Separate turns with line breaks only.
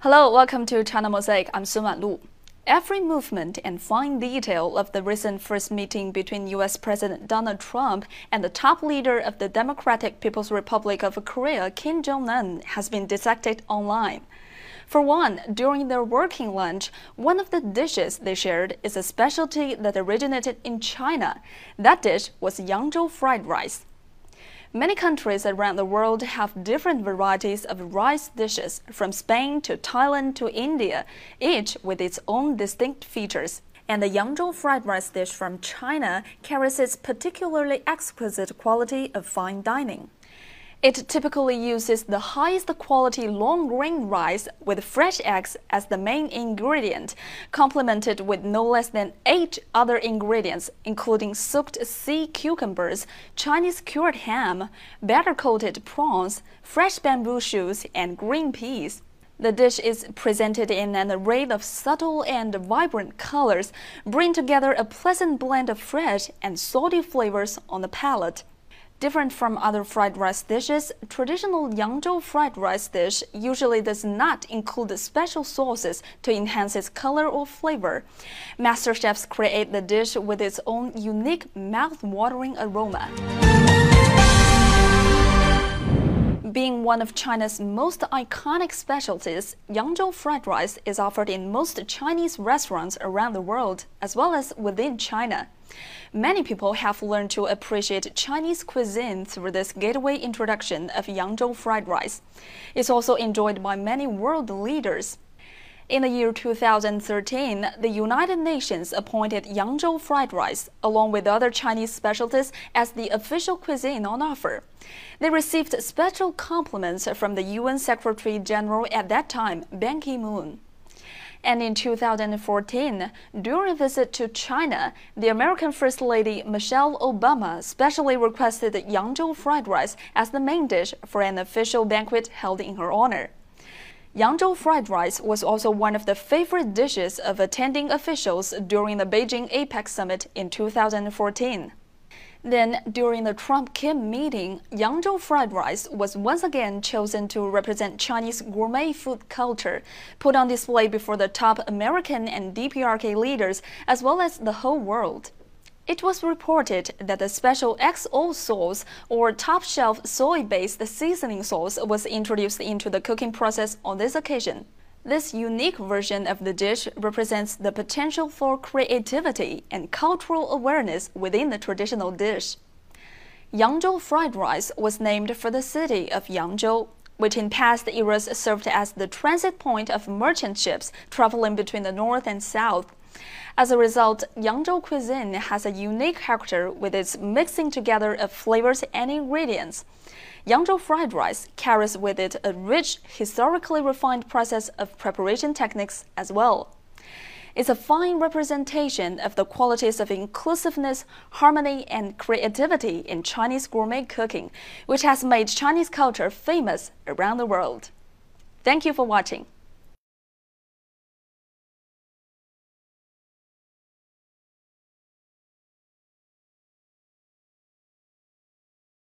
Hello, welcome to China Mosaic. I'm Sun Lu. Every movement and fine detail of the recent first meeting between U.S. President Donald Trump and the top leader of the Democratic People's Republic of Korea, Kim Jong un, has been dissected online. For one, during their working lunch, one of the dishes they shared is a specialty that originated in China. That dish was Yangzhou fried rice. Many countries around the world have different varieties of rice dishes, from Spain to Thailand to India, each with its own distinct features. And the Yangzhou fried rice dish from China carries its particularly exquisite quality of fine dining. It typically uses the highest quality long grain rice with fresh eggs as the main ingredient, complemented with no less than eight other ingredients, including soaked sea cucumbers, Chinese cured ham, batter coated prawns, fresh bamboo shoots, and green peas. The dish is presented in an array of subtle and vibrant colors, bring together a pleasant blend of fresh and salty flavors on the palate. Different from other fried rice dishes, traditional Yangzhou fried rice dish usually does not include special sauces to enhance its color or flavor. Master chefs create the dish with its own unique mouth-watering aroma. Being one of China's most iconic specialties, Yangzhou fried rice is offered in most Chinese restaurants around the world, as well as within China. Many people have learned to appreciate Chinese cuisine through this gateway introduction of Yangzhou fried rice. It's also enjoyed by many world leaders. In the year 2013, the United Nations appointed Yangzhou fried rice, along with other Chinese specialties, as the official cuisine on offer. They received special compliments from the UN Secretary General at that time, Ban Ki moon. And in 2014, during a visit to China, the American First Lady Michelle Obama specially requested Yangzhou fried rice as the main dish for an official banquet held in her honor. Yangzhou fried rice was also one of the favorite dishes of attending officials during the Beijing APEC summit in 2014. Then, during the Trump Kim meeting, Yangzhou fried rice was once again chosen to represent Chinese gourmet food culture, put on display before the top American and DPRK leaders, as well as the whole world. It was reported that the special XO sauce, or top shelf soy based seasoning sauce, was introduced into the cooking process on this occasion. This unique version of the dish represents the potential for creativity and cultural awareness within the traditional dish. Yangzhou fried rice was named for the city of Yangzhou, which in past eras served as the transit point of merchant ships traveling between the north and south. As a result, Yangzhou cuisine has a unique character with its mixing together of flavors and ingredients. Yangzhou fried rice carries with it a rich, historically refined process of preparation techniques as well. It's a fine representation of the qualities of inclusiveness, harmony, and creativity in Chinese gourmet cooking, which has made Chinese culture famous around the world. Thank you for watching.